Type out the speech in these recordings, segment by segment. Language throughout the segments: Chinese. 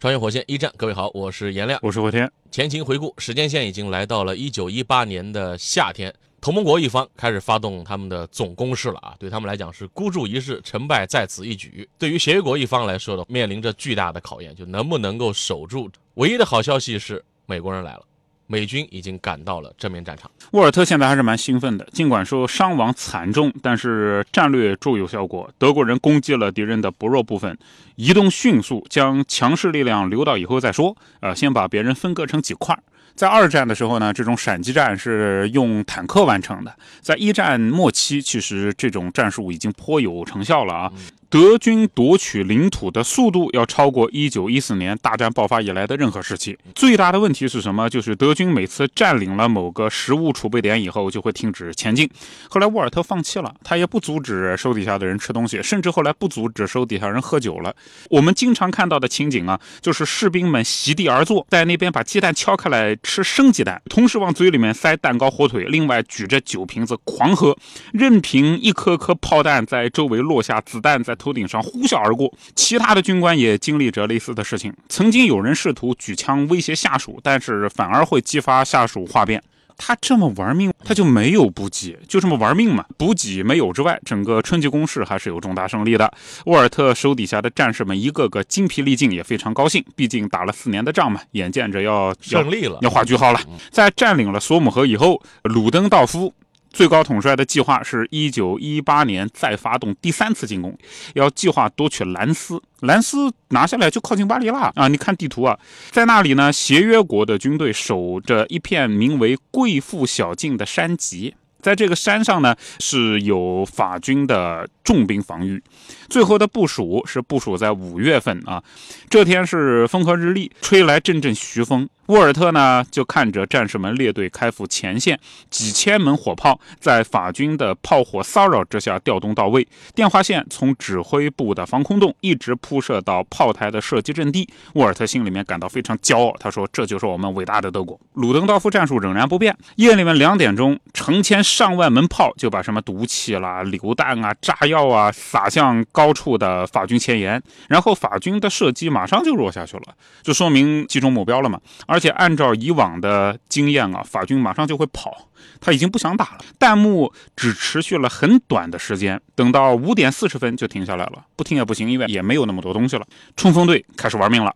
穿越火线一战，各位好，我是颜亮，我是回天。前情回顾，时间线已经来到了一九一八年的夏天，同盟国一方开始发动他们的总攻势了啊！对他们来讲是孤注一掷，成败在此一举。对于协约国一方来说呢，面临着巨大的考验，就能不能够守住。唯一的好消息是，美国人来了。美军已经赶到了正面战场。沃尔特现在还是蛮兴奋的，尽管说伤亡惨重，但是战略卓有效果。德国人攻击了敌人的薄弱部分，移动迅速，将强势力量留到以后再说。呃，先把别人分割成几块。在二战的时候呢，这种闪击战是用坦克完成的。在一战末期，其实这种战术已经颇有成效了啊。德军夺取领土的速度要超过一九一四年大战爆发以来的任何时期。最大的问题是什么？就是德军每次占领了某个食物储备点以后，就会停止前进。后来沃尔特放弃了，他也不阻止手底下的人吃东西，甚至后来不阻止手底下人喝酒了。我们经常看到的情景啊，就是士兵们席地而坐，在那边把鸡蛋敲开来吃生鸡蛋，同时往嘴里面塞蛋糕、火腿，另外举着酒瓶子狂喝，任凭一颗颗炮弹在周围落下，子弹在。头顶上呼啸而过，其他的军官也经历着类似的事情。曾经有人试图举枪威胁下属，但是反而会激发下属哗变。他这么玩命，他就没有补给，就这么玩命嘛。补给没有之外，整个春季攻势还是有重大胜利的。沃尔特手底下的战士们一个个精疲力尽，也非常高兴，毕竟打了四年的仗嘛，眼见着要胜利了，要画句号了。在占领了索姆河以后，鲁登道夫。最高统帅的计划是一九一八年再发动第三次进攻，要计划夺取兰斯。兰斯拿下来就靠近巴黎了啊！你看地图啊，在那里呢，协约国的军队守着一片名为贵妇小径的山脊。在这个山上呢，是有法军的重兵防御。最后的部署是部署在五月份啊，这天是风和日丽，吹来阵阵徐风。沃尔特呢，就看着战士们列队开赴前线，几千门火炮在法军的炮火骚扰之下调动到位，电话线从指挥部的防空洞一直铺设到炮台的射击阵地。沃尔特心里面感到非常骄傲，他说：“这就是我们伟大的德国。”鲁登道夫战术仍然不变，夜里面两点钟，成千上万门炮就把什么毒气啦、榴弹啊、炸药啊撒向高处的法军前沿，然后法军的射击马上就弱下去了，就说明击中目标了嘛，而。而且按照以往的经验啊，法军马上就会跑，他已经不想打了。弹幕只持续了很短的时间，等到五点四十分就停下来了。不听也不行，因为也没有那么多东西了。冲锋队开始玩命了。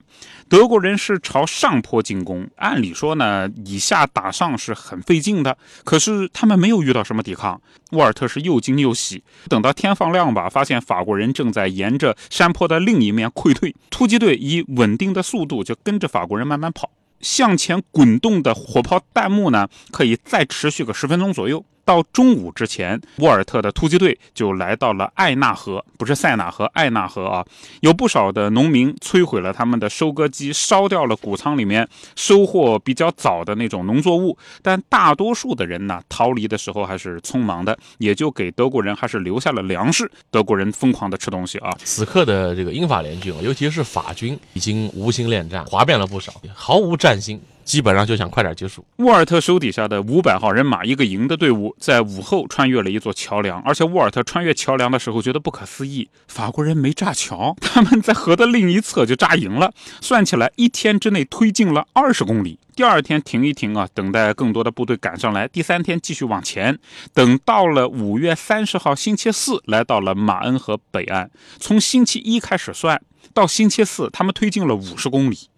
德国人是朝上坡进攻，按理说呢，以下打上是很费劲的。可是他们没有遇到什么抵抗。沃尔特是又惊又喜。等到天放亮吧，发现法国人正在沿着山坡的另一面溃退。突击队以稳定的速度就跟着法国人慢慢跑。向前滚动的火炮弹幕呢，可以再持续个十分钟左右。到中午之前，沃尔特的突击队就来到了艾纳河，不是塞纳河，艾纳河啊。有不少的农民摧毁了他们的收割机，烧掉了谷仓里面收获比较早的那种农作物。但大多数的人呢，逃离的时候还是匆忙的，也就给德国人还是留下了粮食。德国人疯狂的吃东西啊。此刻的这个英法联军，尤其是法军，已经无心恋战，哗变了不少，毫无战心。基本上就想快点结束。沃尔特手底下的五百号人马一个营的队伍，在午后穿越了一座桥梁，而且沃尔特穿越桥梁的时候觉得不可思议，法国人没炸桥，他们在河的另一侧就扎营了。算起来，一天之内推进了二十公里。第二天停一停啊，等待更多的部队赶上来。第三天继续往前，等到了五月三十号星期四，来到了马恩河北岸。从星期一开始算，到星期四，他们推进了五十公里。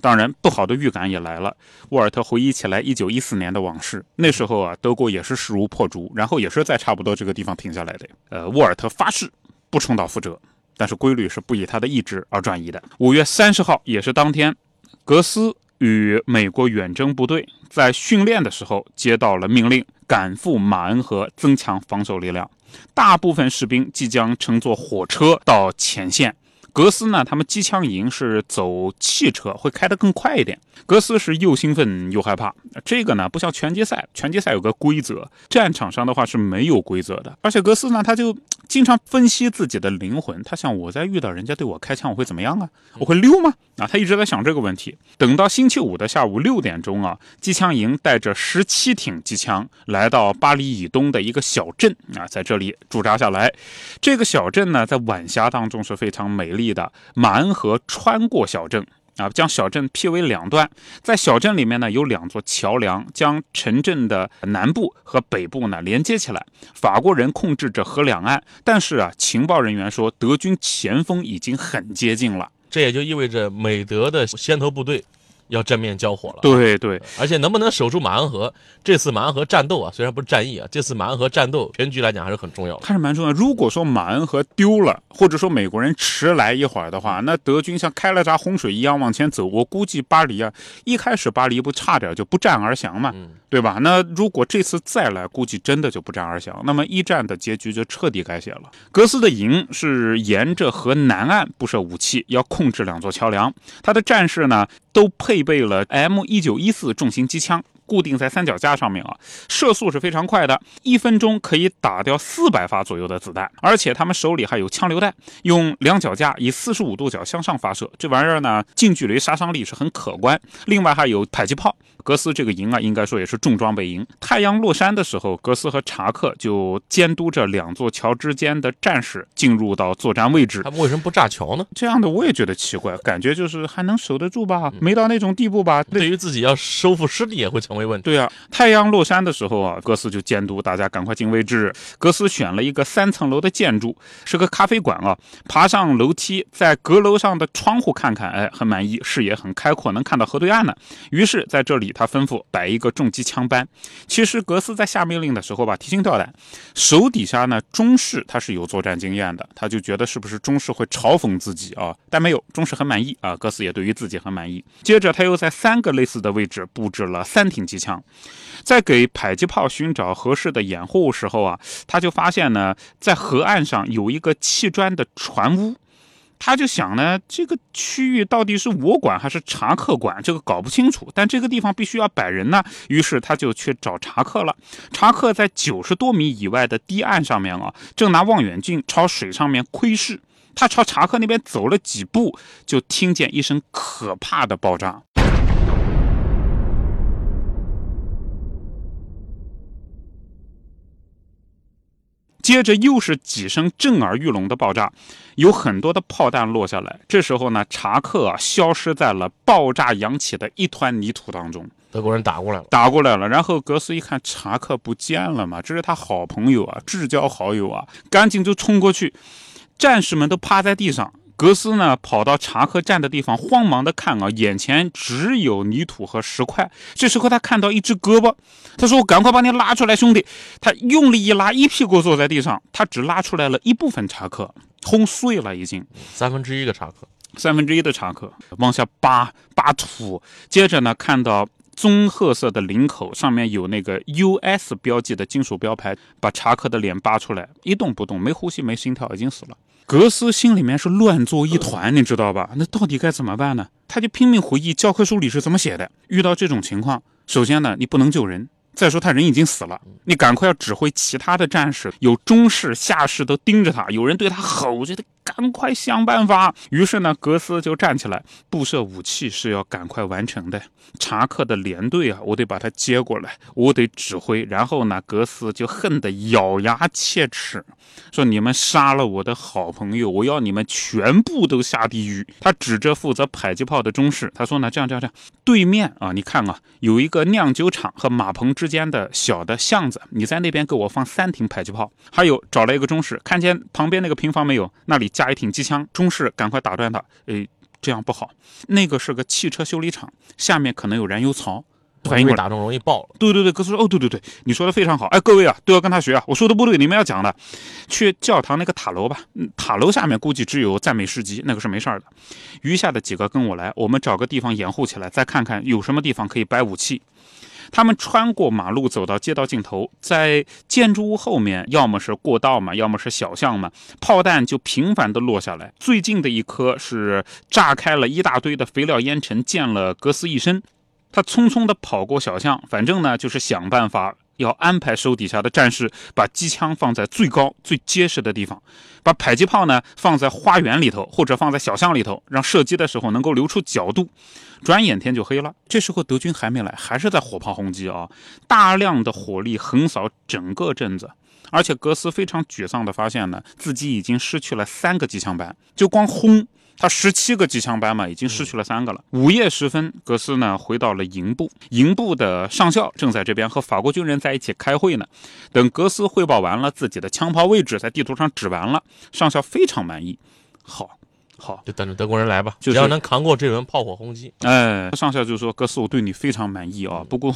当然，不好的预感也来了。沃尔特回忆起来一九一四年的往事，那时候啊，德国也是势如破竹，然后也是在差不多这个地方停下来的。呃，沃尔特发誓不重蹈覆辙，但是规律是不以他的意志而转移的。五月三十号也是当天，格斯与美国远征部队在训练的时候接到了命令，赶赴马恩河增强防守力量。大部分士兵即将乘坐火车到前线。格斯呢，他们机枪营是走汽车，会开得更快一点。格斯是又兴奋又害怕。这个呢，不像拳击赛，拳击赛有个规则，战场上的话是没有规则的。而且格斯呢，他就经常分析自己的灵魂，他想我在遇到人家对我开枪，我会怎么样啊？我会溜吗？啊，他一直在想这个问题。等到星期五的下午六点钟啊，机枪营带着十七挺机枪来到巴黎以东的一个小镇啊，在这里驻扎下来。这个小镇呢，在晚霞当中是非常美丽的。马恩河穿过小镇啊，将小镇劈为两段。在小镇里面呢，有两座桥梁，将城镇的南部和北部呢连接起来。法国人控制着河两岸，但是啊，情报人员说德军前锋已经很接近了。这也就意味着美德的先头部队。要正面交火了，对对，而且能不能守住马恩河？这次马恩河战斗啊，虽然不是战役啊，这次马恩河战斗全局来讲还是很重要的，还是蛮重要。如果说马恩河丢了，或者说美国人迟来一会儿的话，那德军像开了闸洪水一样往前走，我估计巴黎啊，一开始巴黎不差点就不战而降嘛，对吧？那如果这次再来，估计真的就不战而降，那么一战的结局就彻底改写了。格斯的营是沿着河南岸布设武器，要控制两座桥梁，他的战士呢？都配配备了 M 一九一四重型机枪，固定在三脚架上面啊，射速是非常快的，一分钟可以打掉四百发左右的子弹，而且他们手里还有枪榴弹，用两脚架以四十五度角向上发射，这玩意儿呢，近距离杀伤力是很可观。另外还有迫击炮。格斯这个营啊，应该说也是重装备营。太阳落山的时候，格斯和查克就监督着两座桥之间的战士进入到作战位置。他们为什么不炸桥呢？这样的我也觉得奇怪，感觉就是还能守得住吧？没到那种地步吧？对于自己要收复失地也会成为没问。对啊，太阳落山的时候啊，格斯就监督大家赶快进位置。格斯选了一个三层楼的建筑，是个咖啡馆啊。爬上楼梯，在阁楼上的窗户看看，哎，很满意，视野很开阔，能看到河对岸呢。于是在这里。他吩咐摆一个重机枪班。其实格斯在下命令的时候吧，提心吊胆，手底下呢中士他是有作战经验的，他就觉得是不是中士会嘲讽自己啊？但没有，中士很满意啊。格斯也对于自己很满意。接着他又在三个类似的位置布置了三挺机枪，在给迫击炮寻找合适的掩护时候啊，他就发现呢，在河岸上有一个砌砖的船屋。他就想呢，这个区域到底是我管还是查克管？这个搞不清楚。但这个地方必须要摆人呢，于是他就去找查克了。查克在九十多米以外的堤岸上面啊，正拿望远镜朝水上面窥视。他朝查克那边走了几步，就听见一声可怕的爆炸。接着又是几声震耳欲聋的爆炸，有很多的炮弹落下来。这时候呢，查克啊消失在了爆炸扬起的一团泥土当中。德国人打过来了，打过来了。然后格斯一看查克不见了嘛，这是他好朋友啊，至交好友啊，赶紧就冲过去。战士们都趴在地上。格斯呢，跑到查克站的地方，慌忙的看啊，眼前只有泥土和石块。这时候他看到一只胳膊，他说：“我赶快把你拉出来，兄弟！”他用力一拉，一屁股坐在地上。他只拉出来了一部分查克，轰碎了，已经三分之一个查克，三分之一的查克往下扒扒土。接着呢，看到棕褐色的领口上面有那个 US 标记的金属标牌，把查克的脸扒出来，一动不动，没呼吸，没心跳，已经死了。格斯心里面是乱作一团，你知道吧？那到底该怎么办呢？他就拼命回忆教科书里是怎么写的。遇到这种情况，首先呢，你不能救人；再说他人已经死了，你赶快要指挥其他的战士，有中士、下士都盯着他，有人对他吼觉得。赶快想办法！于是呢，格斯就站起来，布设武器是要赶快完成的。查克的连队啊，我得把他接过来，我得指挥。然后呢，格斯就恨得咬牙切齿，说：“你们杀了我的好朋友，我要你们全部都下地狱。”他指着负责迫击炮的中士，他说：“呢，这样这样这样，对面啊，你看啊，有一个酿酒厂和马棚之间的小的巷子，你在那边给我放三挺迫击炮。还有，找了一个中士，看见旁边那个平房没有？那里。”加一挺机枪，中士赶快打断他。哎，这样不好。那个是个汽车修理厂，下面可能有燃油槽，反应打中容易爆了。对对对，哥斯说，哦，对对对，你说的非常好。哎，各位啊，都要跟他学啊。我说的不对，你们要讲的。去教堂那个塔楼吧，塔楼下面估计只有赞美诗集，那个是没事儿的。余下的几个跟我来，我们找个地方掩护起来，再看看有什么地方可以摆武器。他们穿过马路，走到街道尽头，在建筑物后面，要么是过道嘛，要么是小巷嘛，炮弹就频繁的落下来。最近的一颗是炸开了一大堆的肥料烟尘，溅了格斯一身。他匆匆的跑过小巷，反正呢就是想办法。要安排手底下的战士把机枪放在最高最结实的地方，把迫击炮呢放在花园里头或者放在小巷里头，让射击的时候能够留出角度。转眼天就黑了，这时候德军还没来，还是在火炮轰击啊！大量的火力横扫整个镇子，而且格斯非常沮丧的发现呢，自己已经失去了三个机枪班，就光轰。他十七个机枪班嘛，已经失去了三个了。午夜时分，格斯呢回到了营部，营部的上校正在这边和法国军人在一起开会呢。等格斯汇报完了自己的枪炮位置，在地图上指完了，上校非常满意。好。好，就等着德国人来吧，只要能扛过这轮炮火轰击。哎，上校就说：“哥斯，我对你非常满意啊，不过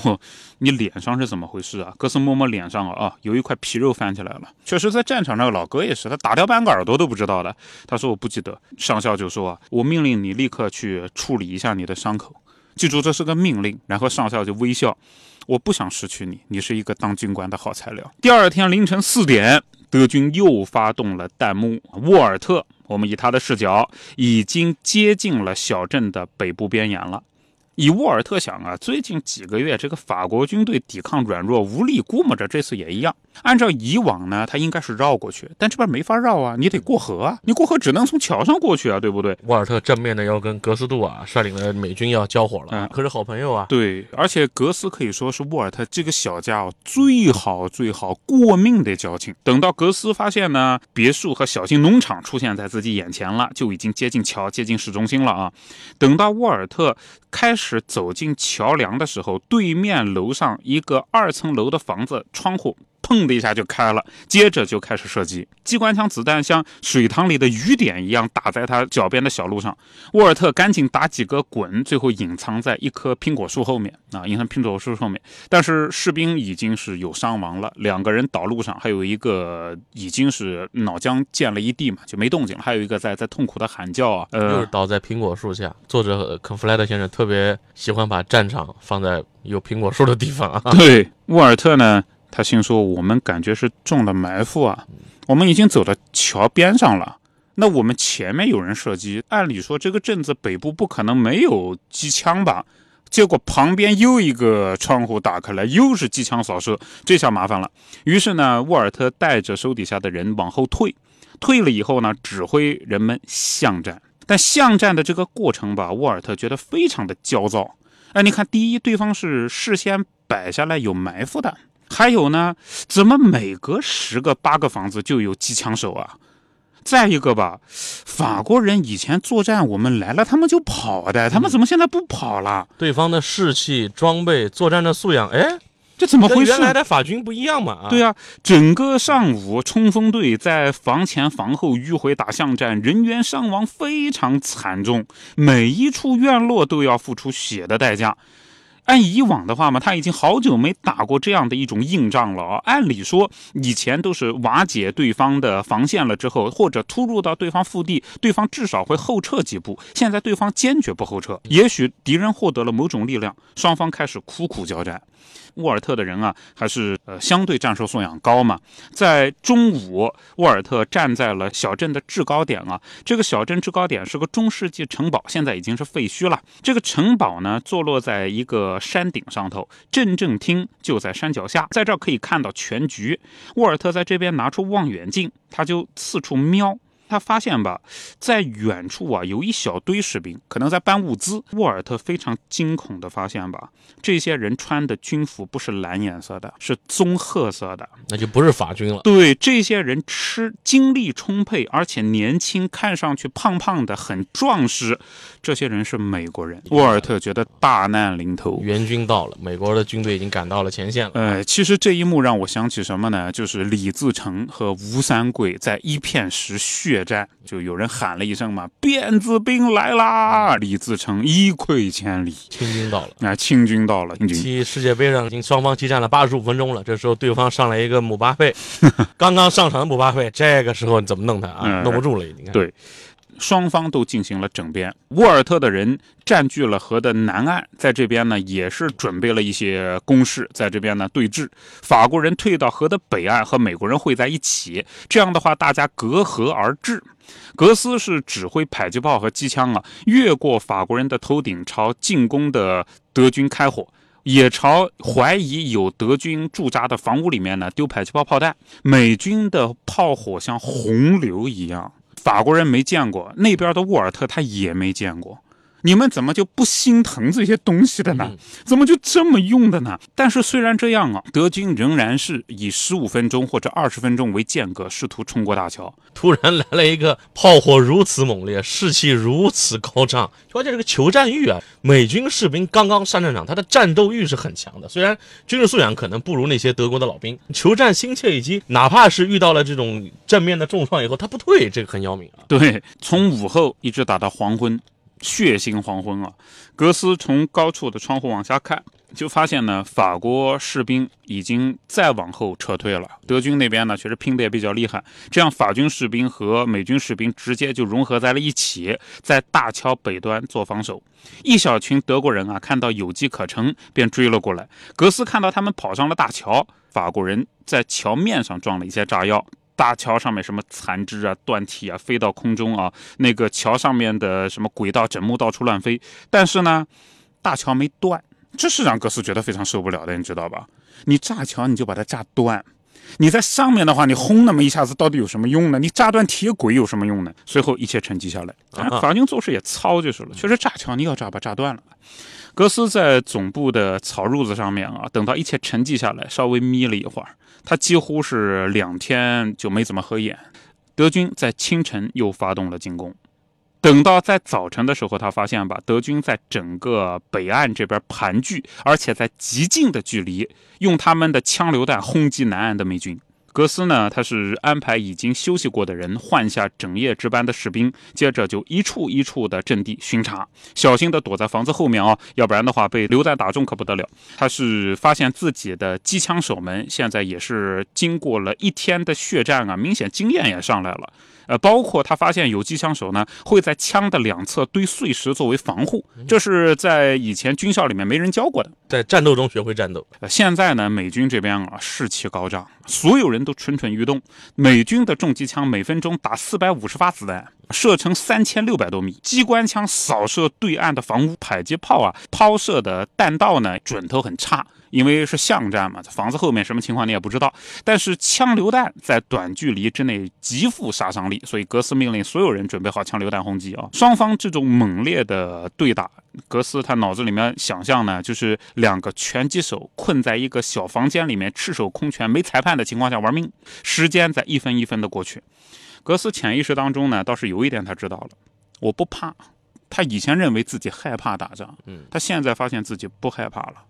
你脸上是怎么回事啊？”哥斯摸摸脸上啊，有一块皮肉翻起来了。确实，在战场上，老哥也是，他打掉半个耳朵都不知道的。他说：“我不记得。”上校就说：“我命令你立刻去处理一下你的伤口，记住这是个命令。”然后上校就微笑：“我不想失去你，你是一个当军官的好材料。”第二天凌晨四点，德军又发动了弹幕，沃尔特。我们以他的视角，已经接近了小镇的北部边沿了。以沃尔特想啊，最近几个月这个法国军队抵抗软弱无力，估摸着这次也一样。按照以往呢，他应该是绕过去，但这边没法绕啊，你得过河啊，你过河只能从桥上过去啊，对不对？沃尔特正面的要跟格斯杜啊率领的美军要交火了，嗯可是好朋友啊。对，而且格斯可以说是沃尔特这个小家伙最好最好过命的交情。等到格斯发现呢，别墅和小型农场出现在自己眼前了，就已经接近桥，接近市中心了啊。等到沃尔特开始走进桥梁的时候，对面楼上一个二层楼的房子窗户。砰的一下就开了，接着就开始射击。机关枪子弹像水塘里的雨点一样打在他脚边的小路上。沃尔特赶紧打几个滚，最后隐藏在一棵苹果树后面啊，隐藏苹果树后面。但是士兵已经是有伤亡了，两个人倒路上，还有一个已经是脑浆溅了一地嘛，就没动静了。还有一个在在痛苦的喊叫啊，呃，倒在苹果树下。作者肯弗莱德先生特别喜欢把战场放在有苹果树的地方啊。对，沃尔特呢？他心说：“我们感觉是中了埋伏啊！我们已经走到桥边上了。那我们前面有人射击，按理说这个镇子北部不可能没有机枪吧？结果旁边又一个窗户打开来，又是机枪扫射，这下麻烦了。于是呢，沃尔特带着手底下的人往后退。退了以后呢，指挥人们巷战。但巷战的这个过程吧，沃尔特觉得非常的焦躁。哎，你看，第一，对方是事先摆下来有埋伏的。”还有呢？怎么每隔十个八个房子就有机枪手啊？再一个吧，法国人以前作战，我们来了他们就跑的，他们怎么现在不跑了？对方的士气、装备、作战的素养，哎，这怎么回事？原来的法军不一样嘛？对啊，整个上午冲锋队在房前房后迂回打巷战，人员伤亡非常惨重，每一处院落都要付出血的代价。按以往的话嘛，他已经好久没打过这样的一种硬仗了啊。按理说，以前都是瓦解对方的防线了之后，或者突入到对方腹地，对方至少会后撤几步。现在对方坚决不后撤，也许敌人获得了某种力量，双方开始苦苦交战。沃尔特的人啊，还是呃相对战术素养高嘛。在中午，沃尔特站在了小镇的制高点啊。这个小镇制高点是个中世纪城堡，现在已经是废墟了。这个城堡呢，坐落在一个山顶上头，镇政厅就在山脚下，在这儿可以看到全局。沃尔特在这边拿出望远镜，他就四处瞄。他发现吧，在远处啊，有一小堆士兵，可能在搬物资。沃尔特非常惊恐的发现吧，这些人穿的军服不是蓝颜色的，是棕褐色的，那就不是法军了。对，这些人吃精力充沛，而且年轻，看上去胖胖的，很壮实。这些人是美国人。沃尔特觉得大难临头，援军到了，美国的军队已经赶到了前线了。呃，其实这一幕让我想起什么呢？就是李自成和吴三桂在一片时血。血战，就有人喊了一声嘛：“辫子兵来啦！”李自成一溃千里，清军到了。啊，清军到了。踢世界杯上，已经双方激战了八十五分钟了。这时候对方上来一个姆巴佩，刚刚上场的姆巴佩，这个时候你怎么弄他啊？弄不住了已经。对，双方都进行了整编。沃尔特的人占据了河的南岸，在这边呢也是准备了一些工事，在这边呢对峙。法国人退到河的北岸，和美国人会在一起。这样的话，大家隔河而治。格斯是指挥迫击炮和机枪啊，越过法国人的头顶，朝进攻的德军开火，也朝怀疑有德军驻扎的房屋里面呢丢迫击炮炮弹。美军的炮火像洪流一样。法国人没见过，那边的沃尔特他也没见过。你们怎么就不心疼这些东西的呢？怎么就这么用的呢？但是虽然这样啊，德军仍然是以十五分钟或者二十分钟为间隔，试图冲过大桥。突然来了一个炮火如此猛烈，士气如此高涨，关键这个求战欲啊！美军士兵刚刚上战场，他的战斗欲是很强的。虽然军事素养可能不如那些德国的老兵，求战心切以及哪怕是遇到了这种正面的重创以后，他不退，这个很要命啊。对，从午后一直打到黄昏。血腥黄昏啊！格斯从高处的窗户往下看，就发现呢，法国士兵已经再往后撤退了。德军那边呢，确实拼得也比较厉害。这样，法军士兵和美军士兵直接就融合在了一起，在大桥北端做防守。一小群德国人啊，看到有机可乘，便追了过来。格斯看到他们跑上了大桥，法国人在桥面上装了一些炸药。大桥上面什么残肢啊、断体啊飞到空中啊，那个桥上面的什么轨道枕木到处乱飞，但是呢，大桥没断，这是让格斯觉得非常受不了的，你知道吧？你炸桥你就把它炸断，你在上面的话，你轰那么一下子到底有什么用呢？你炸断铁轨有什么用呢？随后一切沉寂下来，法军做事也糙就是了，确实炸桥你要炸把炸断了。格斯在总部的草褥子上面啊，等到一切沉寂下来，稍微眯了一会儿。他几乎是两天就没怎么合眼。德军在清晨又发动了进攻，等到在早晨的时候，他发现吧，德军在整个北岸这边盘踞，而且在极近的距离用他们的枪榴弹轰击南岸的美军。格斯呢，他是安排已经休息过的人换下整夜值班的士兵，接着就一处一处的阵地巡查，小心的躲在房子后面哦，要不然的话被榴弹打中可不得了。他是发现自己的机枪手们现在也是经过了一天的血战啊，明显经验也上来了。呃，包括他发现有机枪手呢，会在枪的两侧堆碎石作为防护，这是在以前军校里面没人教过的，在战斗中学会战斗。呃，现在呢，美军这边啊士气高涨，所有人都蠢蠢欲动。美军的重机枪每分钟打四百五十发子弹，射程三千六百多米；机关枪扫射对岸的房屋，迫击炮啊抛射的弹道呢准头很差。因为是巷战嘛，房子后面什么情况你也不知道。但是枪榴弹在短距离之内极富杀伤力，所以格斯命令所有人准备好枪榴弹轰击啊！双方这种猛烈的对打，格斯他脑子里面想象呢，就是两个拳击手困在一个小房间里面，赤手空拳，没裁判的情况下玩命。时间在一分一分的过去，格斯潜意识当中呢，倒是有一点他知道了，我不怕。他以前认为自己害怕打仗，嗯，他现在发现自己不害怕了。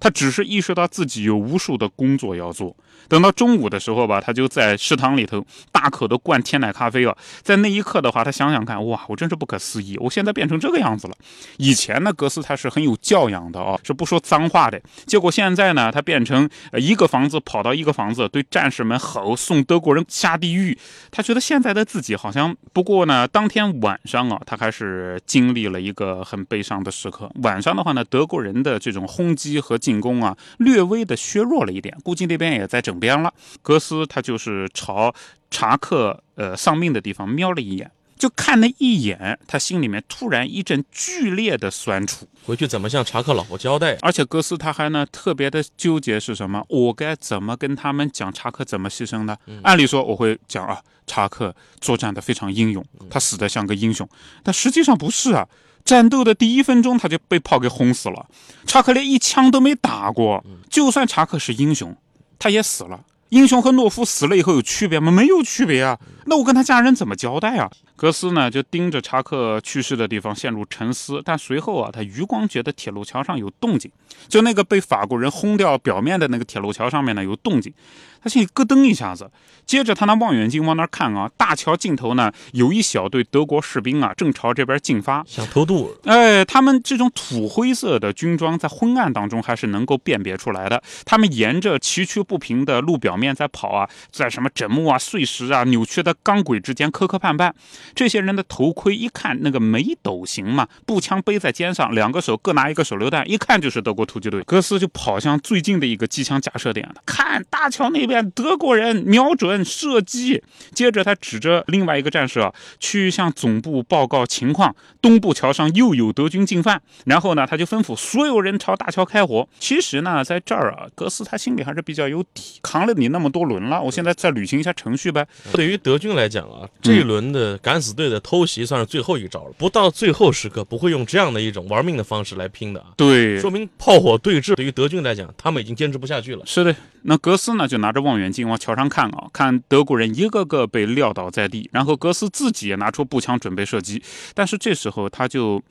他只是意识到自己有无数的工作要做。等到中午的时候吧，他就在食堂里头大口的灌天奶咖啡啊。在那一刻的话，他想想看，哇，我真是不可思议，我现在变成这个样子了。以前呢，格斯他是很有教养的啊，是不说脏话的。结果现在呢，他变成一个房子跑到一个房子，对战士们吼，送德国人下地狱。他觉得现在的自己好像……不过呢，当天晚上啊，他还是经历了一个很悲伤的时刻。晚上的话呢，德国人的这种轰击和进攻啊，略微的削弱了一点，估计那边也在整编了。格斯他就是朝查克呃丧命的地方瞄了一眼，就看那一眼，他心里面突然一阵剧烈的酸楚。回去怎么向查克老婆交代？而且格斯他还呢特别的纠结是什么？我该怎么跟他们讲查克怎么牺牲的？按理说我会讲啊，查克作战的非常英勇，他死的像个英雄，但实际上不是啊。战斗的第一分钟，他就被炮给轰死了。查克连一枪都没打过，就算查克是英雄，他也死了。英雄和懦夫死了以后有区别吗？没有区别啊。那我跟他家人怎么交代啊？格斯呢，就盯着查克去世的地方陷入沉思。但随后啊，他余光觉得铁路桥上有动静，就那个被法国人轰掉表面的那个铁路桥上面呢有动静。他心里咯噔一下子。接着他拿望远镜往那儿看啊，大桥尽头呢有一小队德国士兵啊，正朝这边进发，想偷渡。哎，他们这种土灰色的军装在昏暗当中还是能够辨别出来的。他们沿着崎岖不平的路表面在跑啊，在什么枕木啊、碎石啊、扭曲的钢轨之间磕磕绊绊。这些人的头盔一看那个眉斗形嘛，步枪背在肩上，两个手各拿一个手榴弹，一看就是德国突击队。格斯就跑向最近的一个机枪架设点，看大桥那边德国人瞄准。射击。接着，他指着另外一个战士啊，去向总部报告情况。东部桥上又有德军进犯。然后呢，他就吩咐所有人朝大桥开火。其实呢，在这儿啊，格斯他心里还是比较有底，扛了你那么多轮了，我现在再履行一下程序呗。对于德军来讲啊，这一轮的敢死队的偷袭算是最后一招了。不到最后时刻，不会用这样的一种玩命的方式来拼的啊。对，说明炮火对峙对于德军来讲，他们已经坚持不下去了。是的。那格斯呢，就拿着望远镜往桥上看啊，看德国人一个个被撂倒在地，然后格斯自己也拿出步枪准备射击，但是这时候他就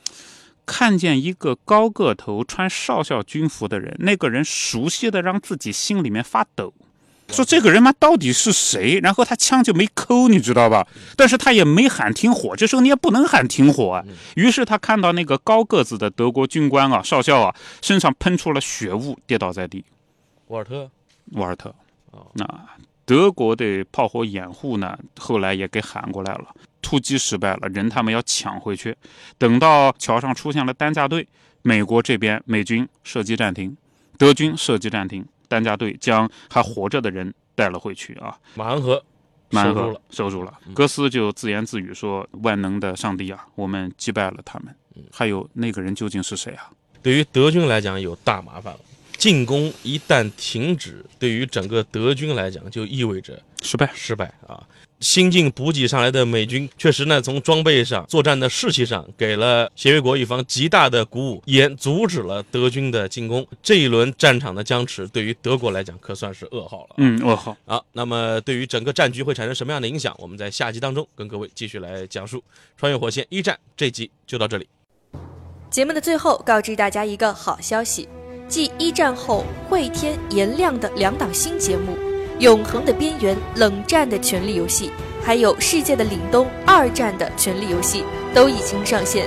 看见一个高个头、穿少校军服的人，那个人熟悉的让自己心里面发抖，说这个人嘛到底是谁？然后他枪就没扣，你知道吧？但是他也没喊停火，这时候你也不能喊停火啊。于是他看到那个高个子的德国军官啊，少校啊，身上喷出了血雾，跌倒在地。沃尔特。沃尔特，那德国的炮火掩护呢？后来也给喊过来了，突击失败了，人他们要抢回去。等到桥上出现了担架队，美国这边美军射击暂停，德军射击暂停，担架队将还活着的人带了回去啊。马恩河，马恩河了，收住了。格斯就自言自语说：“万能的上帝啊，我们击败了他们。”还有那个人究竟是谁啊？对于德军来讲，有大麻烦了。进攻一旦停止，对于整个德军来讲，就意味着失败。失败啊！新进补给上来的美军，确实呢，从装备上、作战的士气上，给了协约国一方极大的鼓舞，也阻止了德军的进攻。这一轮战场的僵持，对于德国来讲，可算是噩耗了。嗯，噩耗。好，那么对于整个战局会产生什么样的影响？我们在下集当中跟各位继续来讲述《穿越火线》一战。这集就到这里。节目的最后，告知大家一个好消息。继一战后会天颜亮的两档新节目《永恒的边缘》《冷战的权力游戏》，还有《世界的凛冬》二战的权力游戏都已经上线。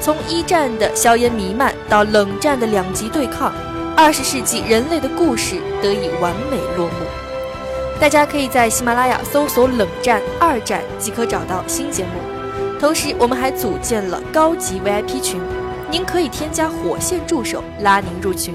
从一战的硝烟弥漫到冷战的两极对抗，二十世纪人类的故事得以完美落幕。大家可以在喜马拉雅搜索“冷战二战”即可找到新节目。同时，我们还组建了高级 VIP 群。您可以添加火线助手拉您入群，